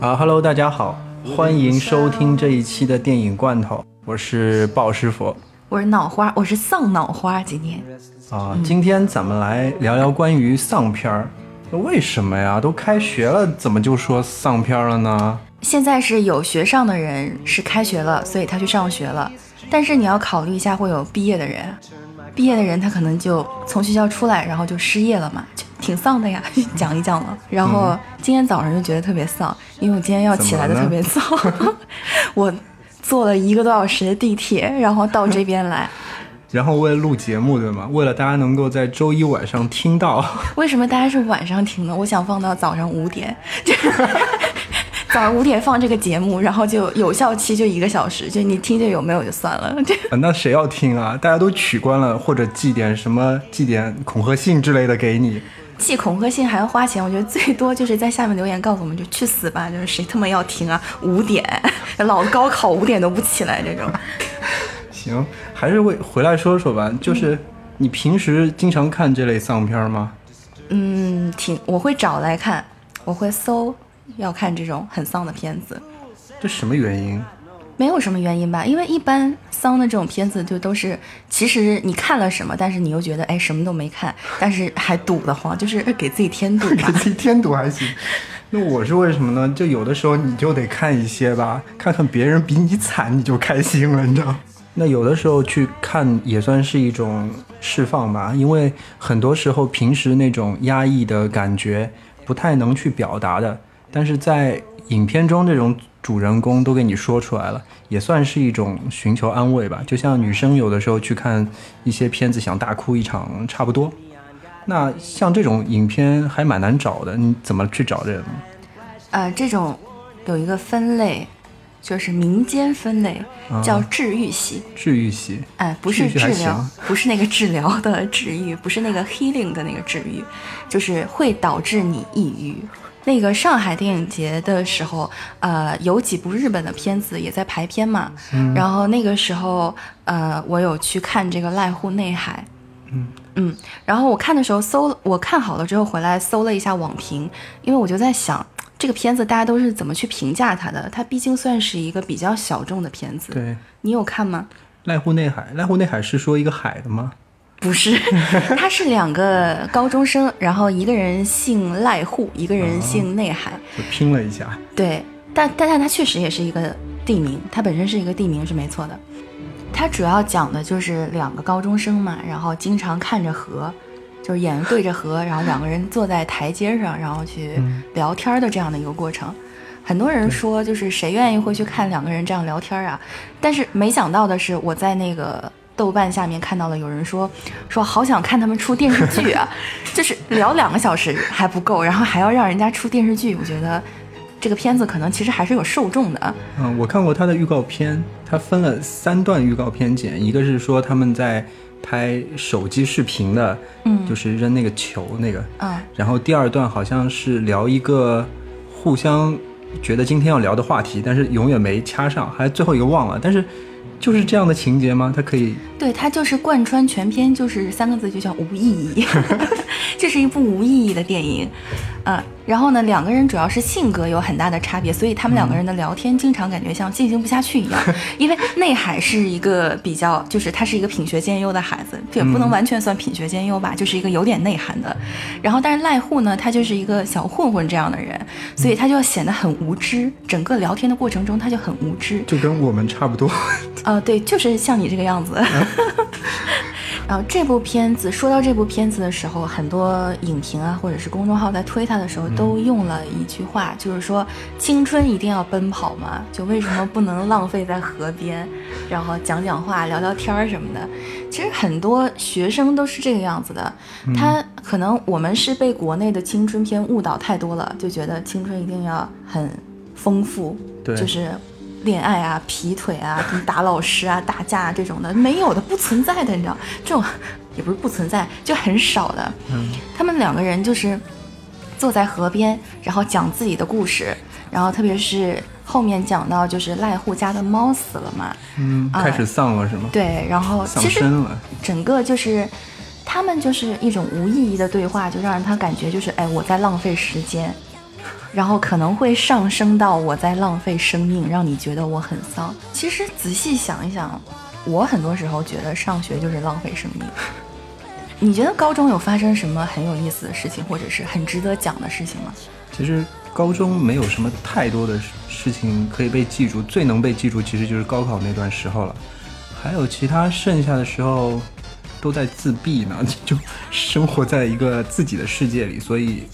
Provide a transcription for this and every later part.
啊哈喽，大家好，欢迎收听这一期的电影罐头，我是鲍师傅我是脑花，我是丧脑花。今天啊。今天咱们来聊聊关于丧片儿。为什么呀？都开学了，怎么就说丧片儿了呢？现在是有学上的人是开学了，所以他去上学了。但是你要考虑一下，会有毕业的人，毕业的人他可能就从学校出来，然后就失业了嘛，就挺丧的呀。讲一讲了，然后今天早上就觉得特别丧，因为我今天要起来的特别早，我坐了一个多小时的地铁，然后到这边来。然后为了录节目，对吗？为了大家能够在周一晚上听到，为什么大家是晚上听呢？我想放到早上五点，早上五点放这个节目，然后就有效期就一个小时，就你听见有没有就算了。这 啊那谁要听啊？大家都取关了，或者寄点什么，寄点恐吓信之类的给你。寄恐吓信还要花钱，我觉得最多就是在下面留言告诉我们就去死吧，就是谁他妈要听啊？五点，老高考五点都不起来这种。行，还是会回来说说吧。就是你平时经常看这类丧片吗？嗯，挺我会找来看，我会搜要看这种很丧的片子，这什么原因？没有什么原因吧？因为一般丧的这种片子就都是，其实你看了什么，但是你又觉得哎什么都没看，但是还堵得慌，就是给自己添堵 给。自己添堵还行。那我是为什么呢？就有的时候你就得看一些吧，看看别人比你惨，你就开心了，你知道？那有的时候去看也算是一种释放吧，因为很多时候平时那种压抑的感觉不太能去表达的，但是在影片中这种主人公都给你说出来了，也算是一种寻求安慰吧。就像女生有的时候去看一些片子想大哭一场差不多。那像这种影片还蛮难找的，你怎么去找这个呢？呃，这种有一个分类，就是民间分类，叫治愈系。治愈系，哎，不是治疗，不是那个治疗的治愈，不是那个 healing 的那个治愈，就是会导致你抑郁。那个上海电影节的时候，呃，有几部日本的片子也在排片嘛，然后那个时候，呃，我有去看这个濑户内海，嗯然后我看的时候搜，我看好了之后回来搜了一下网评，因为我就在想，这个片子大家都是怎么去评价它的？它毕竟算是一个比较小众的片子，对，你有看吗？濑户内海，濑户内海是说一个海的吗？不是，他是两个高中生，然后一个人姓赖户，一个人姓内海。就拼了一下，对，但但但他确实也是一个地名，他本身是一个地名是没错的。它主要讲的就是两个高中生嘛，然后经常看着河，就是眼对着河，然后两个人坐在台阶上，然后去聊天的这样的一个过程。很多人说，就是谁愿意会去看两个人这样聊天啊？但是没想到的是，我在那个豆瓣下面看到了有人说，说好想看他们出电视剧啊，就是聊两个小时还不够，然后还要让人家出电视剧，我觉得这个片子可能其实还是有受众的。嗯，我看过他的预告片，他分了三段预告片剪，一个是说他们在拍手机视频的，嗯。就是扔那个球那个，嗯。然后第二段好像是聊一个互相觉得今天要聊的话题，但是永远没掐上，还最后一个忘了，但是就是这样的情节吗？它可以对，它就是贯穿全篇，就是三个字，就叫无意义。这是一部无意义的电影，嗯，然后呢，两个人主要是性格有很大的差别，所以他们两个人的聊天经常感觉像进行不下去一样。因为内海是一个比较，就是他是一个品学兼优的孩子，也不能完全算品学兼优吧，就是一个有点内涵的。然后，但是赖户呢，他就是一个小混混这样的人，所以他就要显得很无知。整个聊天的过程中，他就很无知。就跟我们差不多。呃，对，就是像你这个样子。然后这部片子说到这部片子的时候，很多影评啊，或者是公众号在推它的时候，都用了一句话，就是说青春一定要奔跑嘛，就为什么不能浪费在河边，然后讲讲话、聊聊天儿什么的。其实很多学生都是这个样子的，他可能我们是被国内的青春片误导太多了，就觉得青春一定要很丰富，对。就是恋爱啊、劈腿啊、什么打老师啊、打架啊这种的，没有的，不存在的，你知道，这种也不是不存在，就很少的。嗯，他们两个人就是坐在河边，然后讲自己的故事，然后特别是后面讲到就是赖户家的猫死了嘛，嗯，啊开始丧了是吗？对，然后丧其实。整个就是他们就是一种无意义的对话，就让人他感觉就是哎我在浪费时间，然后可能会上升到我在浪费生命，让你觉得我很丧。其实仔细想一想，我很多时候觉得上学就是浪费生命。你觉得高中有发生什么很有意思的事情，或者是很值得讲的事情吗？其实高中没有什么太多的事情可以被记住，最能被记住其实就是高考那段时候了。还有其他剩下的时候都在自闭呢，就生活在一个自己的世界里，所以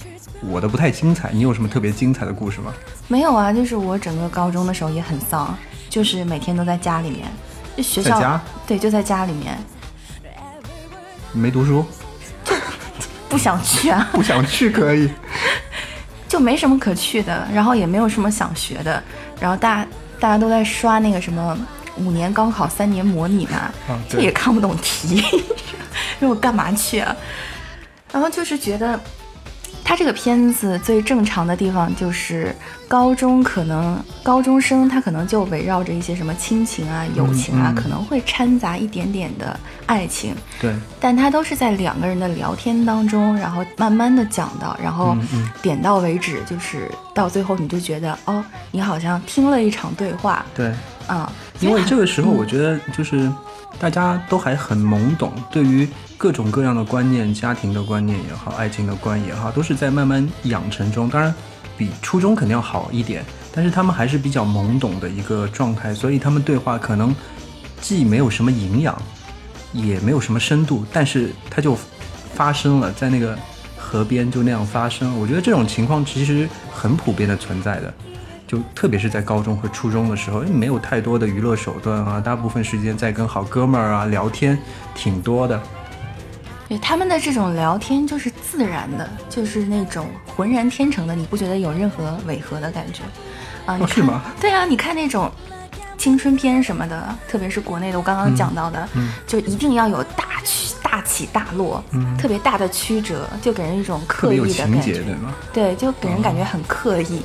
我的不太精彩。你有什么特别精彩的故事吗？没有啊，就是我整个高中的时候也很丧，就是每天都在家里面，就学校在家对就在家里面，你没读书，就 不想去啊。不想去可以。就没什么可去的，然后也没有什么想学的，然后大大家都在刷那个什么五年高考三年模拟嘛，啊这对也看不懂题，说我干嘛去啊？然后就是觉得，他这个片子最正常的地方就是高中可能高中生他可能就围绕着一些什么亲情啊、友情啊，嗯。可能会掺杂一点点的爱情，对，但他都是在两个人的聊天当中，然后慢慢的讲到，然后点到为止，就是到最后你就觉得哦，你好像听了一场对话对，啊、因为这个时候，嗯。我觉得就是大家都还很懵懂，对于各种各样的观念，家庭的观念也好，爱情的观也好，都是在慢慢养成中。当然，比初中肯定要好一点，但是他们还是比较懵懂的一个状态，所以他们对话可能既没有什么营养，也没有什么深度，但是它就发生了，在那个河边就那样发生。我觉得这种情况其实很普遍的存在的。就特别是在高中和初中的时候，因为没有太多的娱乐手段啊，大部分时间在跟好哥们儿啊聊天，挺多的。对他们的这种聊天就是自然的，就是那种浑然天成的，你不觉得有任何违和的感觉啊？你看是吗？对啊，你看那种青春片什么的，特别是国内的，我刚刚讲到的，嗯就一定要有大曲大起大落，特别大的曲折，就给人一种嗯特别有刻意的感觉情节，。对吗？对，就给人感觉很刻意。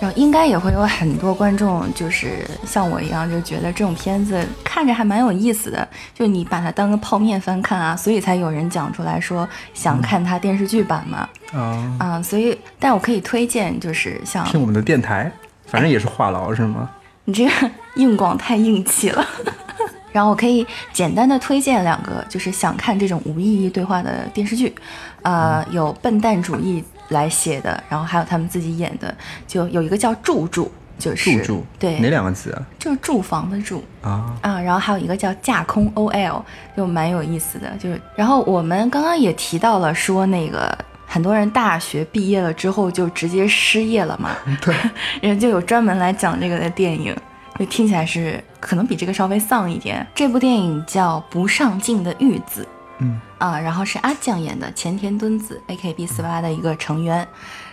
然后应该也会有很多观众，就是像我一样，就觉得这种片子看着还蛮有意思的，就你把它当个泡面翻看啊，所以才有人讲出来说想看它电视剧版嘛，啊，啊，所以但我可以推荐，就是像听我们的电台，反正也是话痨是吗？你这个硬广太硬气了。然后我可以简单的推荐两个，就是想看这种无意义对话的电视剧，呃，有笨蛋主义来写的，然后还有他们自己演的，就有一个叫住住，就是住住，对，哪两个字啊？就是住房的住啊，啊，然后还有一个叫架空 OL，就蛮有意思的，就是然后我们刚刚也提到了说那个。很多人大学毕业了之后就直接失业了嘛，对，人就有专门来讲这个的电影，就听起来是可能比这个稍微丧一点。这部电影叫《不上进的玉子》，嗯啊，然后是阿酱演的，前田敦子，AKB 四八的一个成员。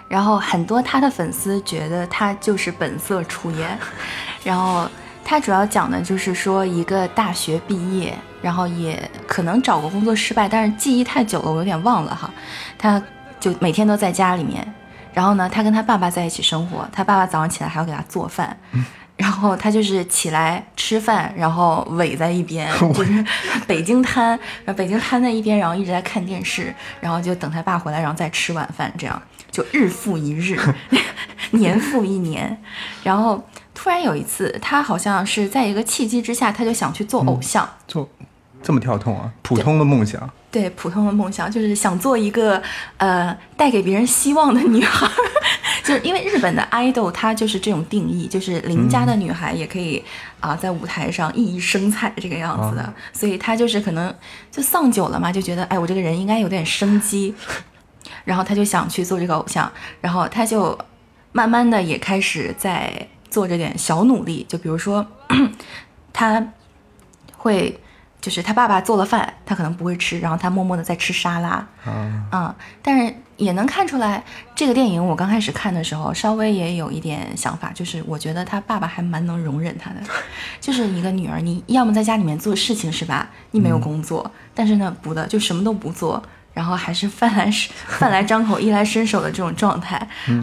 然后很多他的粉丝觉得他就是本色出演，然后他主要讲的就是说一个大学毕业，然后也可能找过工作失败，但是记忆太久了，我有点忘了哈。他就每天都在家里面，然后呢，他跟他爸爸在一起生活，他爸爸早上起来还要给他做饭。然后他就是起来吃饭，然后萎在一边，就是北京瘫，然后北京瘫在一边，然后一直在看电视，然后就等他爸回来，然后再吃晚饭，这样就日复一日，年复一年。然后突然有一次，他好像是在一个契机之下，他就想去做偶像，做这么跳痛啊？普通的梦想，对普通的梦想，就是想做一个呃带给别人希望的女孩儿，就是因为日本的 idol 它就是这种定义，就是邻家的女孩也可以啊、在舞台上熠熠生彩这个样子的，所以她就是可能就丧久了嘛，就觉得哎我这个人应该有点生机，然后她就想去做这个偶像，然后她就慢慢的也开始在做着点小努力，就比如说 她会。就是他爸爸做了饭，他可能不会吃，然后他默默的在吃沙拉，啊，啊、但是也能看出来，这个电影我刚开始看的时候，稍微也有一点想法，就是我觉得他爸爸还蛮能容忍他的，就是一个女儿，你要么在家里面做事情是吧？你没有工作，但是呢不的，就什么都不做，然后还是饭来 饭来张口，衣来伸手的这种状态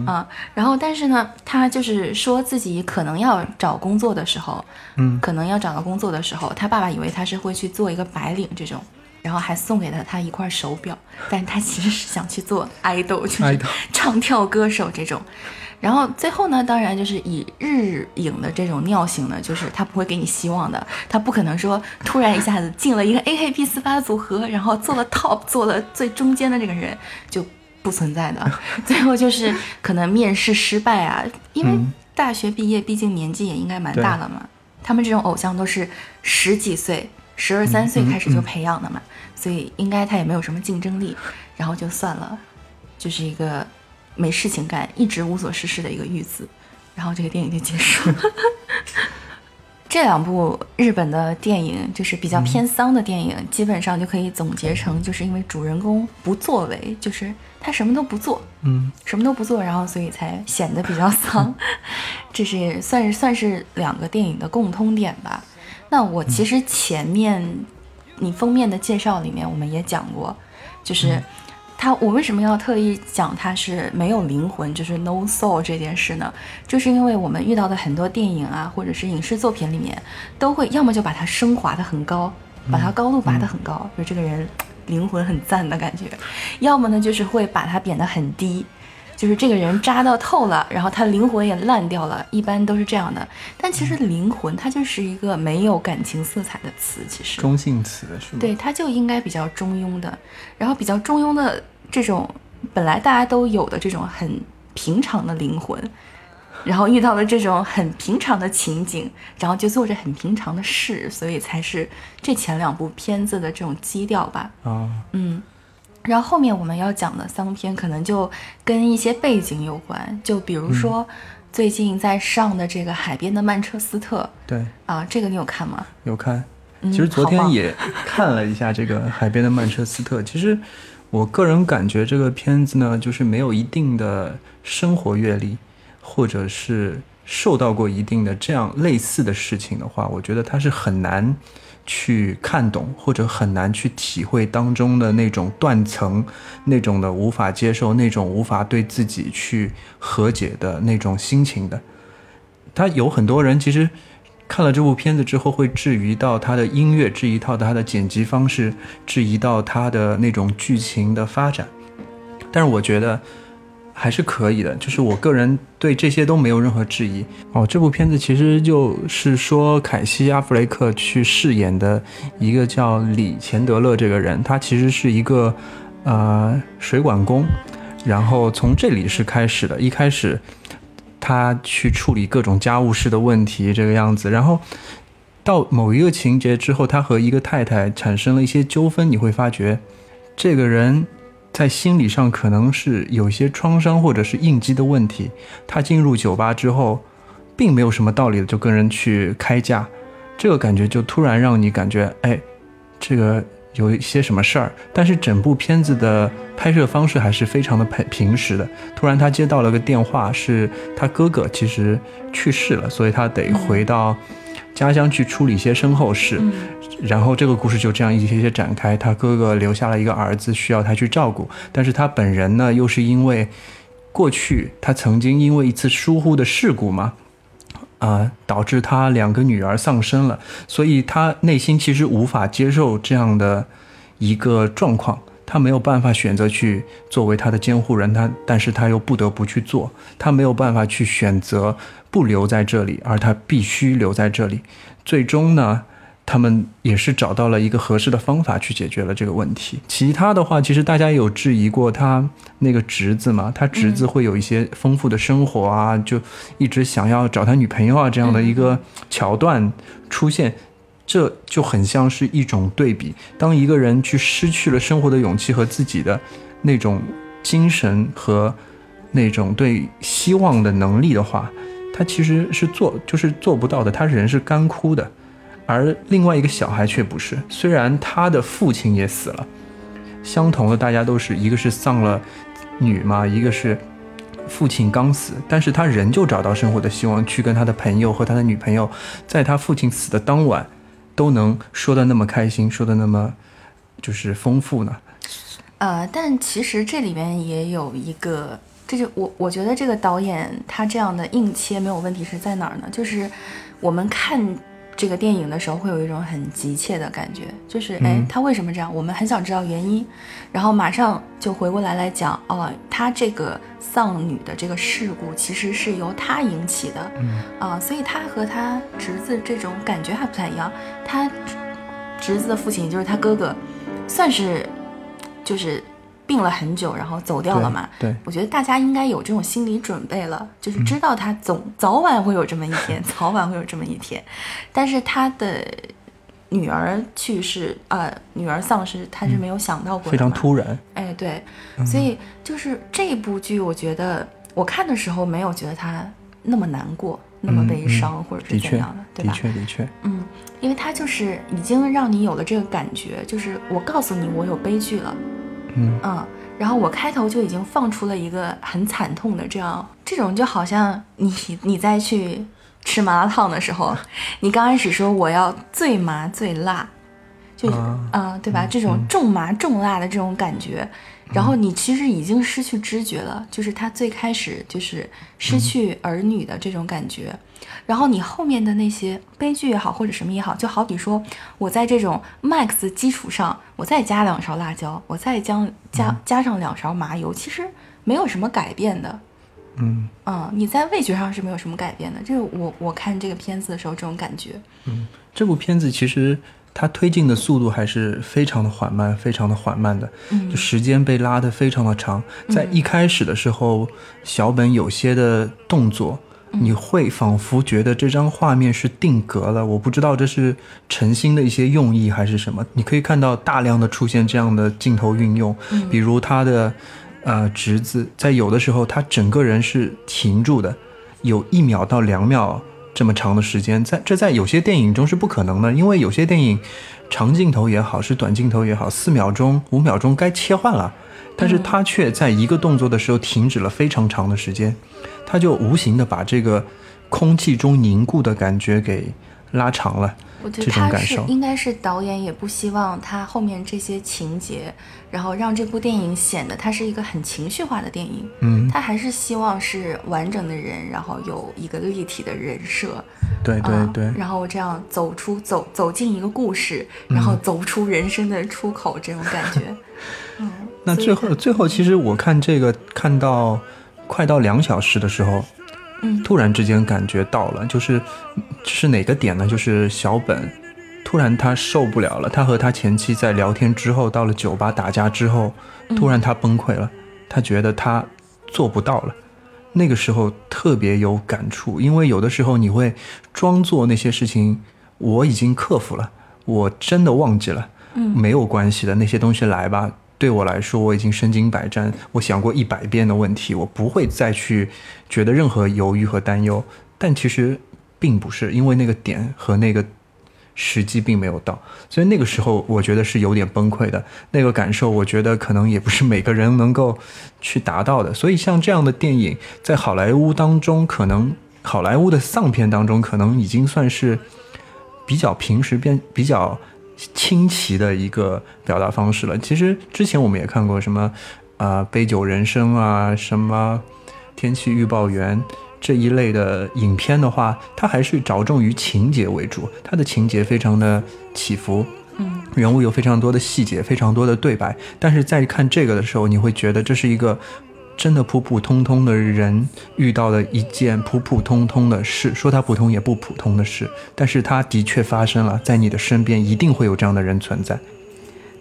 啊。然后但是呢，他就是说自己可能要找工作的时候，嗯，可能要找到工作的时候，他爸爸以为他是会去做一个白领这种。然后还送给了他一块手表，但他其实是想去做爱豆，就是唱跳歌手这种。然后最后呢，当然就是以日影的这种尿性呢，就是他不会给你希望的，他不可能说突然一下子进了一个 AKB 四八组合，然后做了 top，做了最中间的这个人就不存在的。最后就是可能面试失败啊，因为大学毕业，毕竟年纪也应该蛮大了嘛。他们这种偶像都是十几岁。十二三岁开始就培养的嘛，所以应该他也没有什么竞争力，然后就算了，就是一个没事情干、一直无所事事的一个玉子，然后这个电影就结束了。这两部日本的电影就是比较偏丧的电影，基本上就可以总结成，就是因为主人公不作为，就是他什么都不做，嗯，什么都不做，然后所以才显得比较丧。这是算是算是两个电影的共通点吧。那我其实前面你封面的介绍里面我们也讲过，就是他我为什么要特意讲他是没有灵魂，就是 no soul 这件事呢？就是因为我们遇到的很多电影啊，或者是影视作品里面，都会要么就把它升华的很高，把它高度拔得很高，就这个人灵魂很赞的感觉；要么呢就是会把它贬得很低。就是这个人渣到透了，然后他灵魂也烂掉了，一般都是这样的。但其实灵魂它就是一个没有感情色彩的词，其实中性词是吗？对，它就应该比较中庸的。然后比较中庸的这种，本来大家都有的这种很平常的灵魂，然后遇到了这种很平常的情景，然后就做着很平常的事，所以才是这前两部片子的这种基调吧。啊，嗯。然后后面我们要讲的丧片，可能就跟一些背景有关，就比如说最近在上的这个《海边的曼彻斯特》。对啊，这个你有看吗？有看，其实昨天也看了一下这个《海边的曼彻斯特》。其实我个人感觉这个片子呢，就是没有一定的生活阅历，或者是受到过一定的这样类似的事情的话，我觉得它是很难。去看懂或者很难去体会当中的那种断层，那种的无法接受，那种无法对自己去和解的那种心情的。他有很多人其实看了这部片子之后，会质疑到他的音乐，质疑到他的剪辑方式，质疑到他的那种剧情的发展。但是我觉得。还是可以的，就是我个人对这些都没有任何质疑哦。这部片子其实就是说，凯西·阿弗雷克去饰演的一个叫李钱德勒这个人，他其实是一个呃水管工，然后从这里是开始的。一开始他去处理各种家务事的问题，这个样子，然后到某一个情节之后，他和一个太太产生了一些纠纷，你会发觉这个人。在心理上可能是有一些创伤或者是应激的问题。他进入酒吧之后，并没有什么道理的就跟人去开价，这个感觉就突然让你感觉，哎，这个有一些什么事儿。但是整部片子的拍摄方式还是非常的平平实的。突然他接到了个电话，是他哥哥其实去世了，所以他得回到家乡去处理一些身后事。然后这个故事就这样一些些展开，他哥哥留下了一个儿子需要他去照顾，但是他本人呢，又是因为过去他曾经因为一次疏忽的事故嘛，啊，导致他两个女儿丧生了，所以他内心其实无法接受这样的一个状况，他没有办法选择去作为他的监护人，他但是他又不得不去做，他没有办法去选择不留在这里，而他必须留在这里，最终呢？他们也是找到了一个合适的方法去解决了这个问题。其他的话，其实大家有质疑过他那个侄子嘛，他侄子会有一些丰富的生活啊，就一直想要找他女朋友啊这样的一个桥段出现，这就很像是一种对比。当一个人去失去了生活的勇气和自己的那种精神和那种对希望的能力的话，他其实是做就是做不到的，他人是干枯的。而另外一个小孩却不是，虽然他的父亲也死了，相同的大家都是一个是丧了女嘛，一个是父亲刚死，但是他仍旧找到生活的希望，去跟他的朋友和他的女朋友，在他父亲死的当晚，都能说的那么开心，说的那么就是丰富呢。呃，但其实这里面也有一个，这就我我觉得这个导演他这样的硬切没有问题是在哪儿呢？就是我们看这个电影的时候会有一种很急切的感觉，就是哎，他为什么这样？我们很想知道原因，然后马上就回过来来讲，哦，他这个丧女的这个事故其实是由他引起的，啊，所以他和他侄子这种感觉还不太一样。他侄子的父亲就是他哥哥，算是。就是病了很久，然后走掉了嘛。对，我觉得大家应该有这种心理准备了，就是知道他总早晚会有这么一天，早晚会有这么一天。但是他的女儿去世，呃，女儿丧失，他是没有想到过的，非常突然。哎，对，所以就是这部剧，我觉得我看的时候没有觉得他那么难过，那么悲伤，或者是怎样的，对吧？的确，的确，嗯，因为他就是已经让你有了这个感觉，就是我告诉你，我有悲剧了。嗯然后我开头就已经放出了一个很惨痛的这样，这种就好像你你在去吃麻辣烫的时候，你刚开始说我要最麻最辣，就啊对吧？这种重麻重辣的这种感觉，然后你其实已经失去知觉了，就是他最开始就是失去儿女的这种感觉。然后你后面的那些悲剧也好，或者什么也好，就好比说，我在这种 max 基础上，我再加两勺辣椒，我再将加加上两勺麻油，其实没有什么改变的。嗯嗯，你在味觉上是没有什么改变的。这是我我看这个片子的时候这种感觉。嗯，这部片子其实它推进的速度还是非常的缓慢，非常的缓慢的，就时间被拉得非常的长。在一开始的时候，小本有些的动作。你会仿佛觉得这张画面是定格了，我不知道这是诚心的一些用意还是什么。你可以看到大量的出现这样的镜头运用，比如他的呃侄子，在有的时候他整个人是停住的，有一秒到两秒这么长的时间，在这在有些电影中是不可能的，因为有些电影长镜头也好，是短镜头也好，四秒钟、五秒钟该切换了，但是他却在一个动作的时候停止了非常长的时间。他就无形的把这个空气中凝固的感觉给拉长了，我觉得他是应该是导演也不希望他后面这些情节，然后让这部电影显得它是一个很情绪化的电影。嗯，他还是希望是完整的人，然后有一个立体的人设。对对对。然后这样走出走走进一个故事，然后走出人生的出口，这种感觉。嗯。那最后最后，其实我看这个看到。快到两小时的时候，嗯，突然之间感觉到了，就是是哪个点呢？就是小本突然他受不了了，他和他前妻在聊天之后，到了酒吧打架之后，突然他崩溃了，他觉得他做不到了。那个时候特别有感触，因为有的时候你会装作那些事情我已经克服了，我真的忘记了，嗯，没有关系的，那些东西来吧。对我来说，我已经身经百战，我想过一百遍的问题，我不会再去觉得任何犹豫和担忧。但其实并不是，因为那个点和那个时机并没有到，所以那个时候我觉得是有点崩溃的。那个感受，我觉得可能也不是每个人能够去达到的。所以像这样的电影，在好莱坞当中，可能好莱坞的丧片当中，可能已经算是比较平时变比较。清奇的一个表达方式了。其实之前我们也看过什么，啊，杯酒人生啊，什么天气预报员这一类的影片的话，它还是着重于情节为主，它的情节非常的起伏，嗯，人物有非常多的细节，非常多的对白。但是在看这个的时候，你会觉得这是一个。真的普普通通的人遇到了一件普普通通的事，说它普通也不普通的事，但是它的确发生了，在你的身边一定会有这样的人存在。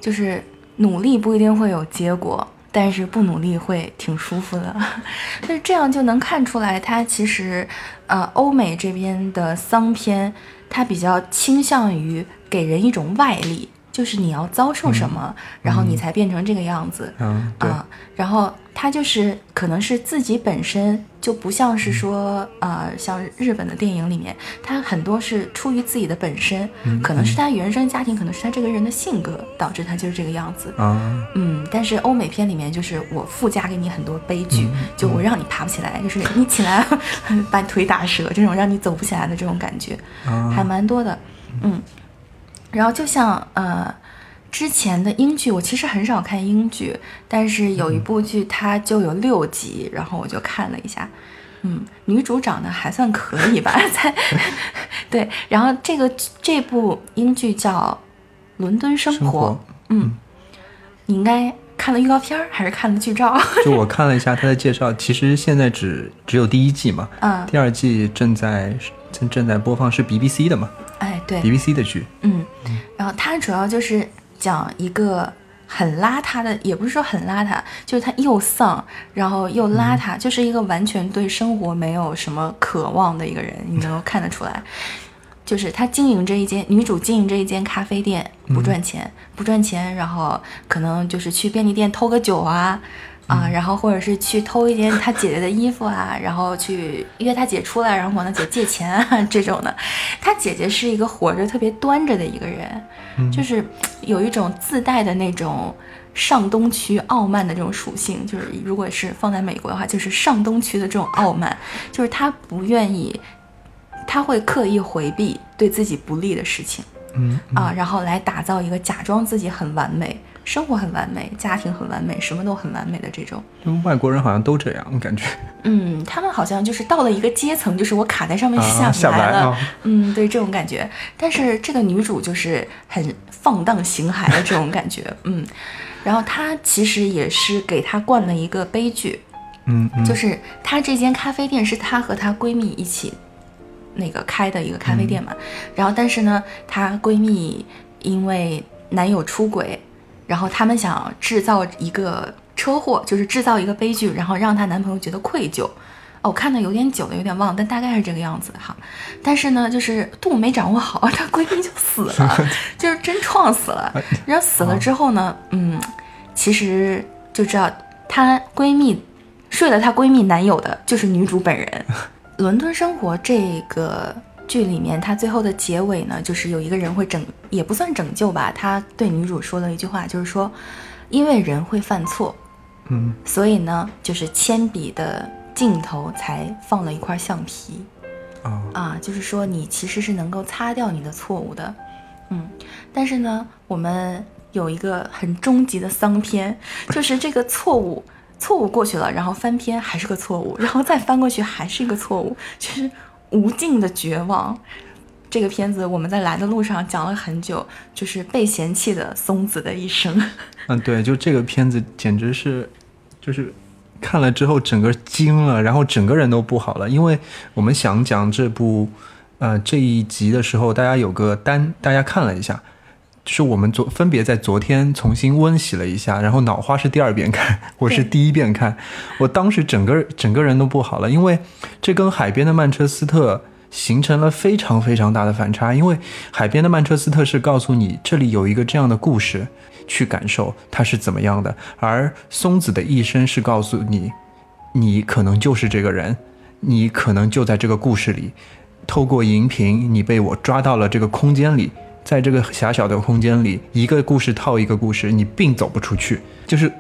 就是努力不一定会有结果，但是不努力会挺舒服的。就是这样就能看出来，它其实，呃，欧美这边的丧片，它比较倾向于给人一种外力。就是你要遭受什么，然后你才变成这个样子。嗯，对，啊，然后他就是可能是自己本身就不像是说呃，像日本的电影里面，他很多是出于自己的本身，可能是他原生家庭，可能是他这个人的性格导致他就是这个样子。啊，嗯，但是欧美片里面就是我附加给你很多悲剧，就我让你爬不起来，就是你起来 把你腿打折这种让你走不起来的这种感觉，啊。还蛮多的。嗯，然后就像呃。之前的英剧我其实很少看英剧，但是有一部剧它就有六集，然后我就看了一下，嗯，女主长得还算可以吧，在对，然后这个这部英剧叫《伦敦生活》，生活嗯，你应该看了预告片儿还是看了剧照？就我看了一下他的介绍，其实现在只只有第一季嘛，嗯，第二季正在正正在播放，是 BBC 的嘛哎，对，，BBC 的剧，嗯，然后它主要就是讲一个很邋遢的，也不是说很邋遢，就是他又丧，然后又邋遢，就是一个完全对生活没有什么渴望的一个人，你能够看得出来。就是他经营这一间，女主经营这一间咖啡店不赚钱，不赚钱，然后可能就是去便利店偷个酒啊。啊，然后或者是去偷一件他姐姐的衣服啊，然后去约他姐出来，然后管他姐借钱啊 这种的。他姐姐是一个活着特别端着的一个人，就是有一种自带的那种上东区傲慢的这种属性。就是如果是放在美国的话，就是上东区的这种傲慢，就是他不愿意，他会刻意回避对自己不利的事情。嗯啊，然后来打造一个假装自己很完美，生活很完美，家庭很完美，什么都很完美的这种。就外国人好像都这样，感觉 嗯，他们好像就是到了一个阶层，就是我卡在上面啊下下不来来了。啊嗯，对这种感觉。但是这个女主就是很放荡形骸的这种感觉。嗯，然后她其实也是给她灌了一个悲剧，嗯嗯，就是她这间咖啡店是她和她闺蜜一起那个开的一个咖啡店嘛，然后但是呢，她闺蜜因为男友出轨，然后他们想制造一个车祸，就是制造一个悲剧，然后让她男朋友觉得愧疚。哦，我看的有点久了，有点忘了，但大概是这个样子哈。但是呢，就是度没掌握好，她闺蜜就死了，就是真撞死了。然后死了之后呢，嗯，其实就知道她闺蜜睡了她闺蜜男友的就是女主本人。伦敦生活这个剧里面，它最后的结尾呢，就是有一个人会拯，也不算拯救吧，他对女主说了一句话，就是说，因为人会犯错，嗯。所以呢，就是铅笔的尽头才放了一块橡皮。啊啊，就是说你其实是能够擦掉你的错误的，嗯，但是呢，我们有一个很终极的丧篇，就是这个错误。错误过去了，然后翻篇还是个错误，然后再翻过去还是一个错误，就是无尽的绝望。这个片子我们在来的路上讲了很久，就是被嫌弃的松子的一生。嗯，对，就这个片子简直是，就是看了之后整个惊了，然后整个人都不好了，因为我们想讲这部呃这一集的时候，大家有个单，大家看了一下。就是我们昨分别在昨天重新温习了一下，然后脑花是第二遍看，我是第一遍看，我当时整个整个人都不好了，因为这跟海边的曼彻斯特形成了非常非常大的反差，因为海边的曼彻斯特是告诉你这里有一个这样的故事，去感受它是怎么样的，而松子的一生是告诉你，你可能就是这个人，你可能就在这个故事里，透过荧屏，你被我抓到了这个空间里。在这个狭小的空间里，一个故事套一个故事，你并走不出去，就是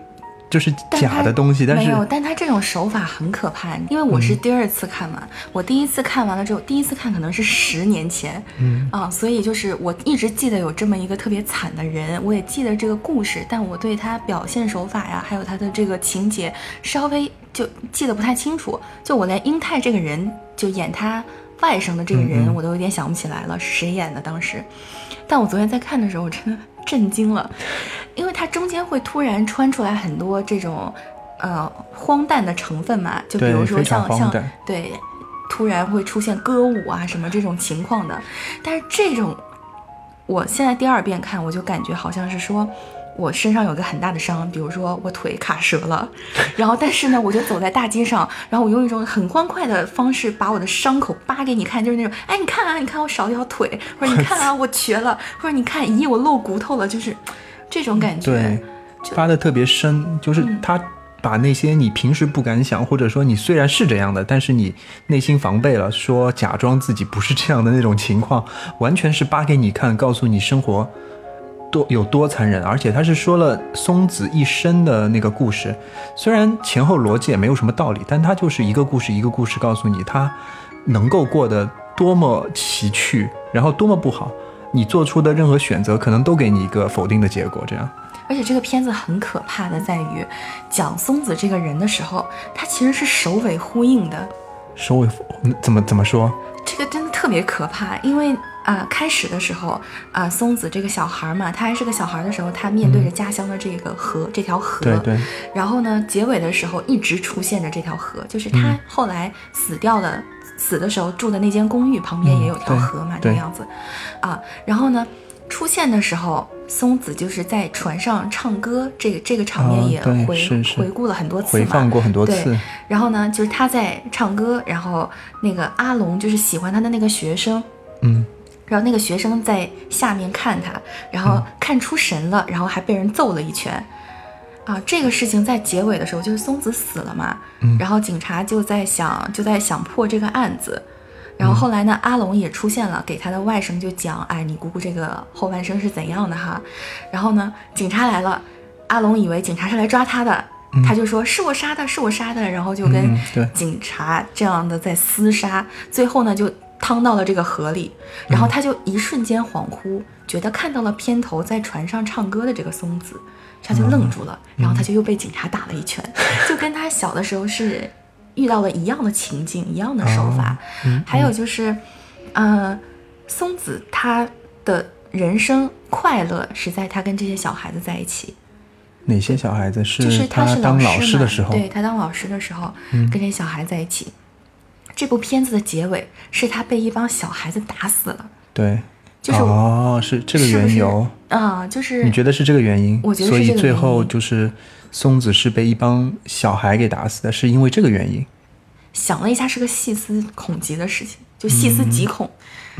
就是假的东西，但是没有，但他这种手法很可怕，因为我是第二次看完，我第一次看完了之后，第一次看可能是十年前，嗯。啊，所以就是我一直记得有这么一个特别惨的人，我也记得这个故事，但我对他表现手法呀，还有他的这个情节稍微就记得不太清楚，就我连英泰这个人就演他外甥的这个人，我都有点想不起来了是谁演的当时，但我昨天在看的时候，我真的震惊了，因为它中间会突然穿出来很多这种呃荒诞的成分嘛，就比如说像像对，突然会出现歌舞啊什么这种情况的，但是这种我现在第二遍看，我就感觉好像是说，我身上有个很大的伤，比如说我腿卡折了，然后但是呢，我就走在大街上，然后我用一种很欢快的方式把我的伤口扒给你看，就是那种，哎，你看啊，你看我少一条腿，或者你看啊，我瘸了，或者你看，咦，我露骨头了，就是这种感觉。对，扒的特别深，就是嗯他把那些你平时不敢想，或者说你虽然是这样的，但是你内心防备了，说假装自己不是这样的那种情况，完全是扒给你看，告诉你生活多有多残忍。而且他是说了松子一生的那个故事，虽然前后逻辑也没有什么道理，但他就是一个故事一个故事告诉你他能够过得多么崎岖，然后多么不好。你做出的任何选择，可能都给你一个否定的结果。这样，而且这个片子很可怕的在于，讲松子这个人的时候，他其实是首尾呼应的。首尾嗯怎么怎么说？这个真的特别可怕，因为啊、开始的时候啊、松子这个小孩嘛，他还是个小孩的时候，他面对着家乡的这个河，这条河。对对，然后呢，结尾的时候一直出现着这条河，就是他后来死掉的，死的时候住的那间公寓旁边也有条河嘛，这对个样子，啊，然后呢，出现的时候，松子就是在船上唱歌，这个这个场面也回、回顾了很多次嘛，回放过很多次。对，然后呢，就是他在唱歌，然后那个阿龙就是喜欢他的那个学生，嗯，然后那个学生在下面看他，然后看出神了，然后还被人揍了一拳。啊，这个事情在结尾的时候，就是松子死了嘛，然后警察就在想，就在想破这个案子，然后后来呢，阿龙也出现了，给他的外甥就讲，哎，你姑姑这个后半生是怎样的哈，然后呢，警察来了，阿龙以为警察是来抓他的，他就说是我杀的，是我杀的，然后就跟警察这样的在厮杀，最后呢就趟到了这个河里，然后他就一瞬间恍惚，觉得看到了片头在船上唱歌的这个松子，他就愣住了，然后他就又被警察打了一拳，就跟他小的时候是遇到了一样的情境，一样的手法。还有就是，呃，松子他的人生快乐是在他跟这些小孩子在一起，哪些小孩子是就是他是当老师的时候？对他当老师的时候，跟这些小孩在一起。这部片子的结尾是他被一帮小孩子打死了，对就是哦，是这个缘由。啊、就是你觉得是这个原因？我觉得是所以最这个原因后就是松子是被一帮小孩给打死的，是因为这个原因。想了一下，是个细思恐极的事情，就细思极恐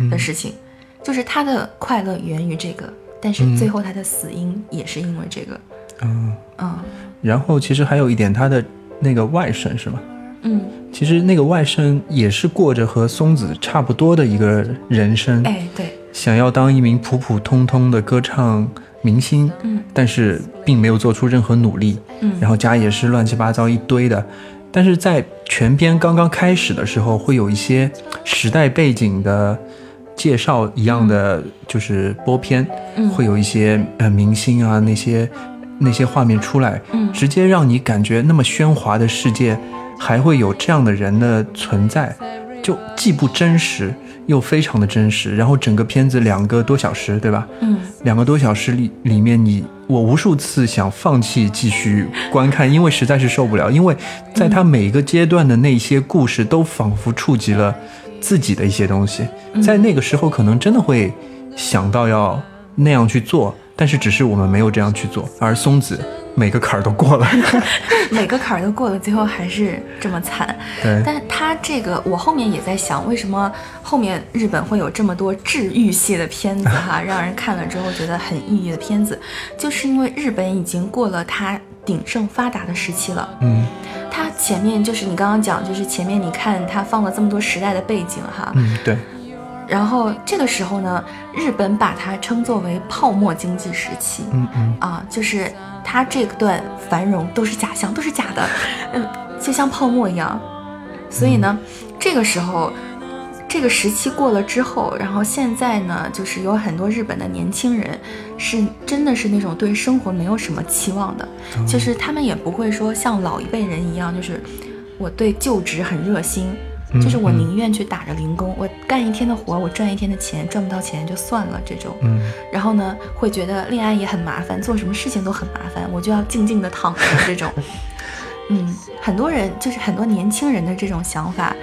的事情，就是他的快乐源于这个，但是最后他的死因也是因为这个，嗯，嗯然后其实还有一点，他的那个外甥是吗？嗯，其实那个外甥也是过着和松子差不多的一个人生，哎对，想要当一名普普通通的歌唱明星，嗯。但是并没有做出任何努力，嗯。然后家也是乱七八糟一堆的。但是在全片刚刚开始的时候，会有一些时代背景的介绍一样的，就是播片，嗯。会有一些呃明星啊那些那些画面出来，嗯。直接让你感觉那么喧哗的世界，还会有这样的人的存在，就既不真实又非常的真实。然后整个片子两个多小时，对吧？嗯两个多小时里里面你，我无数次想放弃继续观看，因为实在是受不了。因为在他每一个阶段的那些故事，都仿佛触及了自己的一些东西，在那个时候可能真的会想到要那样去做，但是只是我们没有这样去做，而松子每个坎儿都过了。每个坎儿都过了，最后还是这么惨。对，但他这个，我后面也在想，为什么后面日本会有这么多治愈系的片子哈，让人看了之后觉得很抑郁的片子，就是因为日本已经过了它鼎盛发达的时期了。嗯它前面就是你刚刚讲，就是前面你看它放了这么多时代的背景哈，嗯，对，然后这个时候呢，日本把它称作为泡沫经济时期。嗯嗯啊，就是它这段繁荣都是假象，都是假的，嗯，就像泡沫一样。所以呢，这个时候，这个时期过了之后，然后现在呢，就是有很多日本的年轻人是真的是那种对生活没有什么期望的，就是他们也不会说像老一辈人一样，就是我对就职很热心。就是我嗯宁愿去打着零工，我干一天的活，我赚一天的钱，赚不到钱就算了这种。嗯然后呢，会觉得恋爱也很麻烦，做什么事情都很麻烦，我就要静静的躺着这种。嗯，很多人就是很多年轻人的这种想法，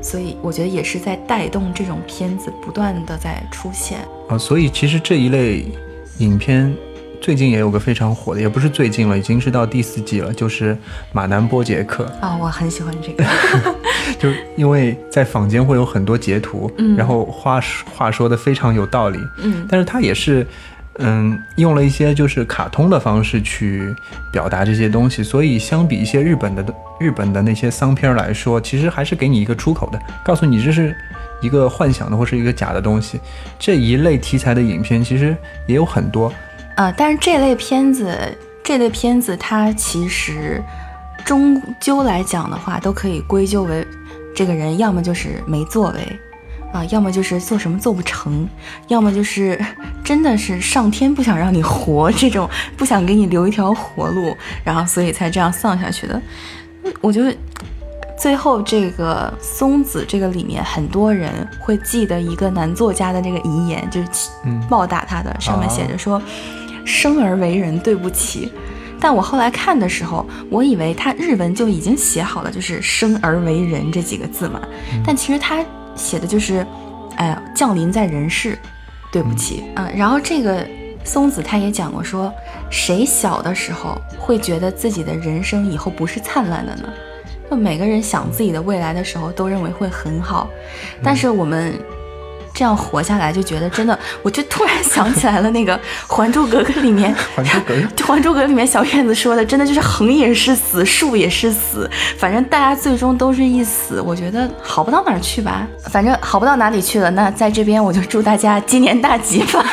所以我觉得也是在带动这种片子不断的在出现。啊，所以其实这一类影片最近也有个非常火的，也不是最近了，已经是到第四季了，就是马南波杰克。啊、我很喜欢这个。就因为在坊间会有很多截图，嗯然后话话说的非常有道理，嗯但是他也是，嗯，用了一些就是卡通的方式去表达这些东西，所以相比一些日本的日本的那些丧片儿来说，其实还是给你一个出口的，告诉你这是一个幻想的或是一个假的东西。这一类题材的影片其实也有很多，呃，但是这类片子，这类片子它其实终究来讲的话，都可以归咎为这个人要么就是没作为，啊、要么就是做什么做不成，要么就是 真的是上天不想让你活，这种不想给你留一条活路，然后所以才这样丧下去的。嗯我觉得最后这个松子这个里面，很多人会记得一个男作家的这个遗言，就是嗯报答他的，上面写着说：“生而为人，对不起。”但我后来看的时候，我以为他日文就已经写好了，就是“生而为人”这几个字嘛。但其实他写的就是，哎呀，降临在人世，对不起嗯、然后这个松子他也讲过说，谁小的时候会觉得自己的人生以后不是灿烂的呢？就每个人想自己的未来的时候，都认为会很好，但是我们这样活下来，就觉得真的，我就突然想起来了那个 《还珠格格》里面，还珠格格就 《还珠格格》里面小燕子说的，真的就是横也是死，竖也是死，反正大家最终都是一死。我觉得好不到哪儿去吧，反正好不到哪里去了。那在这边我就祝大家今年大吉吧。